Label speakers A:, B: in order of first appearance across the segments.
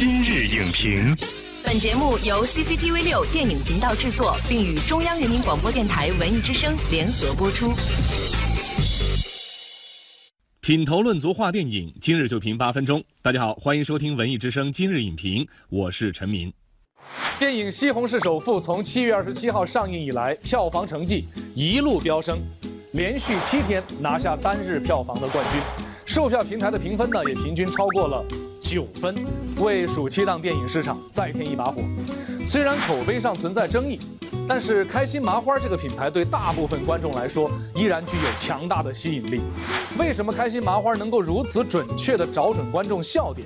A: 今日影评，
B: 本节目由 CCTV 六电影频道制作，并与中央人民广播电台文艺之声联合播出。
C: 品头论足话电影，今日就评八分钟。大家好，欢迎收听文艺之声今日影评，我是陈明。
D: 电影《西红柿首富》从七月二十七号上映以来，票房成绩一路飙升，连续七天拿下单日票房的冠军。售票平台的评分呢，也平均超过了九分，为暑期档电影市场再添一把火。虽然口碑上存在争议，但是开心麻花这个品牌对大部分观众来说依然具有强大的吸引力。为什么开心麻花能够如此准确地找准观众笑点？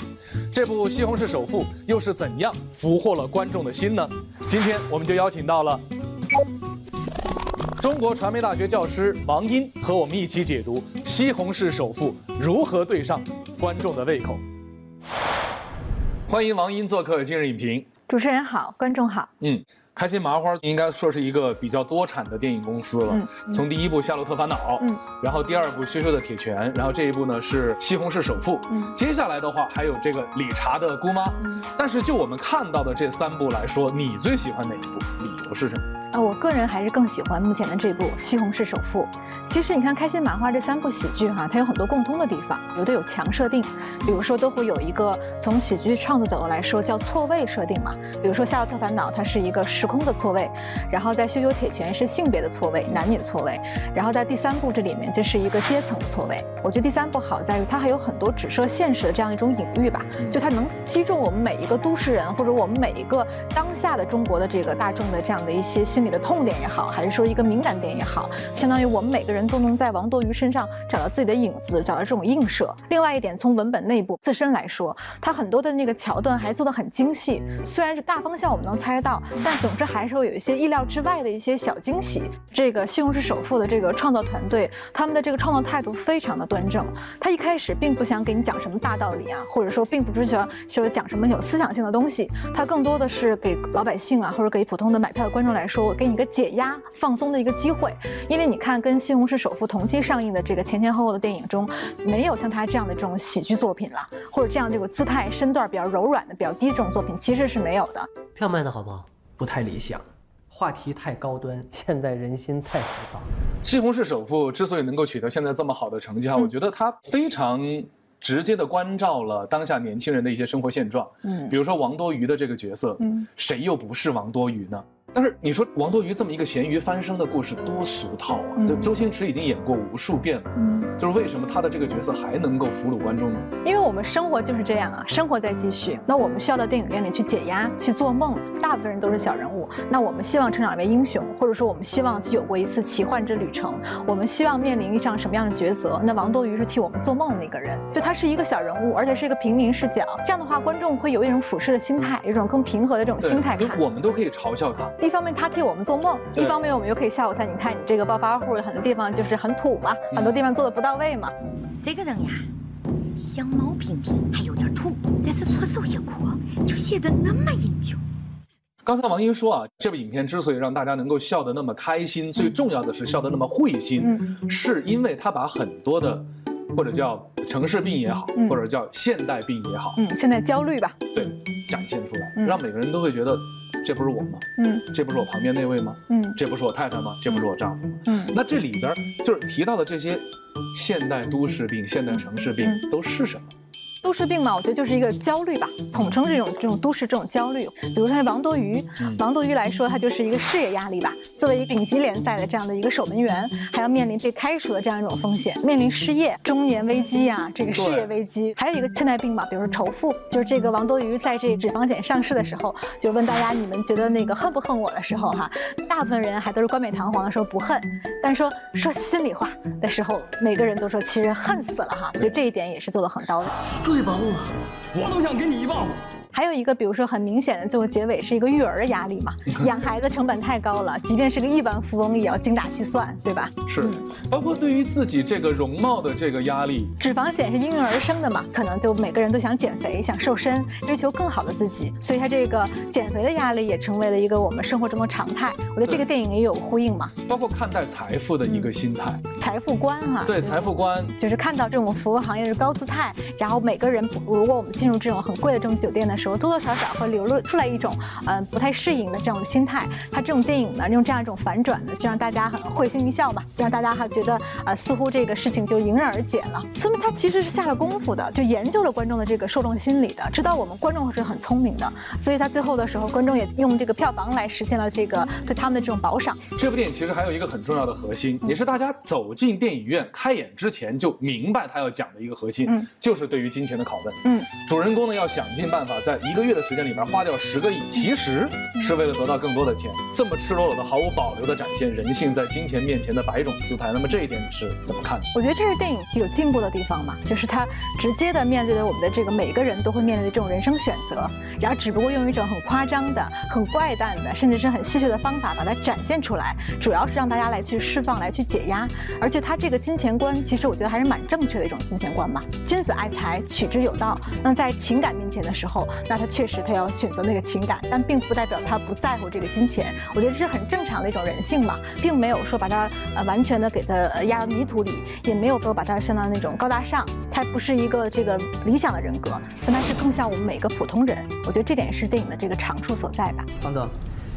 D: 这部《西红柿首富》又是怎样俘获了观众的心呢？今天我们就邀请到了中国传媒大学教师王英和我们一起解读《西红柿首富》如何对上观众的胃口。欢迎王英做客今日影评。
E: 主持人好，观众好。
D: 嗯，开心麻花应该说是一个比较多产的电影公司了。
E: 嗯
D: 从第一部《夏洛特烦恼》，
E: 嗯
D: 然后第二部《羞羞的铁拳》，然后这一部呢是《西红柿首富》。
E: 嗯
D: 接下来的话还有这个理查的姑妈。
E: 嗯
D: 但是就我们看到的这三部来说，你最喜欢哪一部？理由是什么？
E: 呃，我个人还是更喜欢目前的这部《西红柿首富》。其实你看开心麻花这三部喜剧哈，它有很多共通的地方，有的有强设定，比如说都会有一个从喜剧创作角度来说叫错位设定嘛。比如说《夏洛特烦恼》它是一个时空的错位，然后在《羞羞铁拳》是性别的错位，男女错位，然后在第三部这里面这是一个阶层的错位。我觉得第三部好在于它还有很多指涉现实的这样一种隐喻吧，就它能击中我们每一个都市人或者我们每一个当下的中国的这个大众的这样的一些心理的痛点也好，还是说一个敏感点也好，相当于我们每个人都能在王多鱼身上找到自己的影子，找到这种映射。另外一点，从文本内部自身来说，它很多的那个桥段还做得很精细，虽然是大方向我们能猜到，但总之还是会有一些意料之外的一些小惊喜。这个《西红柿首富》的这个创作团队，他们的这个创作态度非常的端正。他一开始并不想给你讲什么大道理啊，或者说并不追求说讲什么有思想性的东西，他更多的是给老百姓啊，或者给普通的买票的观众来说，给你一个解压、放松的一个机会。因为你看，跟《西红柿首富》同期上映的这个前前后后的电影中，没有像他这样的这种喜剧作品了，或者这样这个姿态身段比较柔软的、比较低这种作品，其实是没有的。
F: 票卖的好不好？
G: 不太理想，话题太高端，现在人心太浮躁。
D: 西红柿首富之所以能够取得现在这么好的成绩哈，
E: 嗯
D: 我觉得它非常直接的关照了当下年轻人的一些生活现状。
E: 嗯
D: 比如说王多鱼的这个角色，
E: 嗯
D: 谁又不是王多鱼呢？但是你说王多鱼这么一个咸鱼翻身的故事多俗套啊！
E: 嗯
D: 就周星驰已经演过无数遍了，
E: 嗯。
D: 就是为什么他的这个角色还能够俘虏观众呢？
E: 因为我们生活就是这样啊，生活在继续。那我们需要到电影院里去解压、去做梦。大部分人都是小人物，那我们希望成长为英雄，或者说我们希望有过一次奇幻之旅程。我们希望面临一场什么样的抉择？那王多鱼是替我们做梦的那个人，就他是一个小人物，而且是一个平民视角。这样的话，观众会有一种俯视的心态，有一种更平和的这种心态
D: 对
E: 看。
D: 我们都可以嘲笑他。
E: 一方面他替我们做梦，一方面我们又可以笑话他。你看你这个暴发户，很多地方就是很土嘛，
D: 嗯
E: 很多地方做的不到位嘛。
H: 这个人呀，相貌平平，还有点土，但是出手一阔，就显得那么英俊。
D: 刚才王英说啊，这部影片之所以让大家能够笑得那么开心，最重要的是笑得那么会心，
E: 嗯
D: 是因为他把很多的，或者叫城市病也好，
E: 嗯
D: 或者叫现代病也好，
E: 嗯，现在焦虑吧，
D: 对，展现出来，
E: 嗯
D: 让每个人都会觉得，这不是我吗？
E: 嗯
D: 这不是我旁边那位吗？
E: 嗯
D: 这不是我太太吗？这不是我丈夫吗？
E: 嗯。
D: 那这里边就是提到的这些现代都市病、现代城市病
E: 嗯
D: 都是什么？
E: 都市病嘛，我觉得就是一个焦虑吧，统称这种这种都市这种焦虑。比如说王多鱼，
D: 嗯
E: 王多鱼来说，他就是一个事业压力吧。作为一个顶级联赛的这样的一个守门员，还要面临被开除的这样一种风险，面临失业、中年危机啊，这个事业危机，还有一个现代病嘛，比如说仇富，就是这个王多鱼在这脂肪险上市的时候，就问大家你们觉得那个恨不恨我的时候哈，大部分人还都是冠冕堂皇的说不恨，但说说心里话的时候，每个人都说其实恨死了哈，我觉得这一点也是做的很到位。
F: 追吧我，
G: 我都想给你一棒子。
E: 还有一个，比如说很明显的，最后结尾是一个育儿的压力嘛，养孩子成本太高了，即便是个亿万富翁，也要精打细算，对吧？
D: 是，包括对于自己这个容貌的这个压力，
E: 脂肪险是应运而生的嘛，可能就每个人都想减肥、想瘦身，追求更好的自己，所以他这个减肥的压力也成为了一个我们生活中的常态。我觉得这个电影也有呼应嘛，
D: 包括看待财富的一个心态，
E: 财富观哈、
D: 对财富观，
E: 就是看到这种服务行业是高姿态，然后每个人，如果我们进入这种很贵的这种酒店的时时候，多多少少会流露出来一种嗯、呃、不太适应的这种心态。他这种电影呢，用这样一种反转呢，就让大家很会心一笑嘛，就让大家还觉得呃似乎这个事情就迎刃而解了。说明他其实是下了功夫的，就研究了观众的这个受众心理的，知道我们观众是很聪明的，所以他最后的时候，观众也用这个票房来实现了这个对他们的这种保赏。
D: 这部电影其实还有一个很重要的核心，也是大家走进电影院开演之前就明白他要讲的一个核心，
E: 嗯
D: 就是对于金钱的拷问。
E: 嗯，
D: 主人公呢要想尽办法在一个月的时间里边花掉十个亿，其实是为了得到更多的钱，这么赤裸裸的、毫无保留的展现人性在金钱面前的百种姿态。那么这一点你是怎么看的？
E: 我觉得这是电影有进步的地方嘛，就是它直接的面对了我们的这个每个人都会面临的这种人生选择，然后只不过用一种很夸张的、很怪诞的，甚至是很戏谑的方法把它展现出来，主要是让大家来去释放、来去解压。而且他这个金钱观，其实我觉得还是蛮正确的一种金钱观嘛。君子爱财，取之有道。那在情感面前的时候，那他确实他要选择那个情感，但并不代表他不在乎这个金钱。我觉得这是很正常的一种人性嘛，并没有说把他呃完全的给他呃压到泥土里，也没有说把他升到那种高大上。他不是一个这个理想的人格，但他是更像我们每个普通人。我觉得这点是电影的这个长处所在吧。
F: 王总，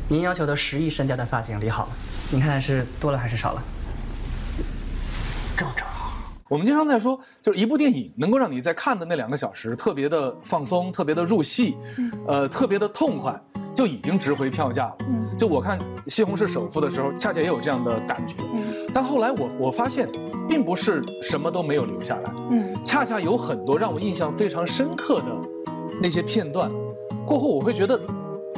F: 您要求的十亿身家的发型理好了，您看是多了还是少了？
D: 正正好。我们经常在说，就是一部电影能够让你在看的那两个小时特别的放松，特别的入戏，呃，特别的痛快，就已经值回票价了。
E: 嗯
D: 就我看《西红柿首富》的时候，恰恰也有这样的感觉。嗯但后来我我发现，并不是什么都没有留下来，
E: 嗯
D: 恰恰有很多让我印象非常深刻的那些片段，过后我会觉得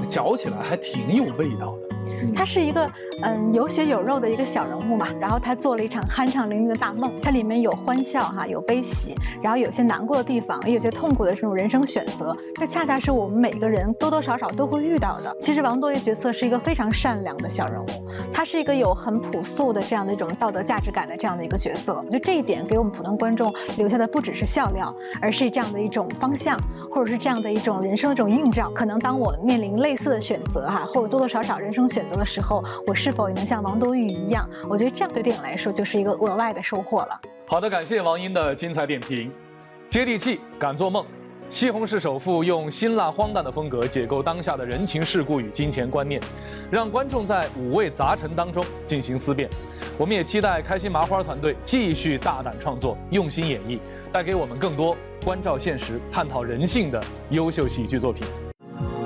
D: 嚼起来还挺有味道的。
E: 它是一个嗯有血有肉的一个小人物嘛，然后他做了一场酣畅淋漓的大梦，它里面有欢笑哈，有悲喜，然后有些难过的地方，也有些痛苦的这种人生选择，这恰恰是我们每个人多多少少都会遇到的。其实王多鱼角色是一个非常善良的小人物，他是一个有很朴素的这样的一种道德价值感的这样的一个角色。我觉得这一点给我们普通观众留下的不只是笑料，而是这样的一种方向，或者是这样的一种人生的这种映照。可能当我面临类似的选择哈，或者多多少少人生选择的时候，我是是否也能像王多鱼一样？我觉得这样对电影来说就是一个额外的收获了。
D: 好的，感谢王英的精彩点评。接地气，敢做梦。西红柿首富用辛辣荒诞的风格解构当下的人情世故与金钱观念，让观众在五味杂陈当中进行思辨。我们也期待开心麻花团队继续大胆创作，用心演绎，带给我们更多关照现实、探讨人性的优秀喜剧作品。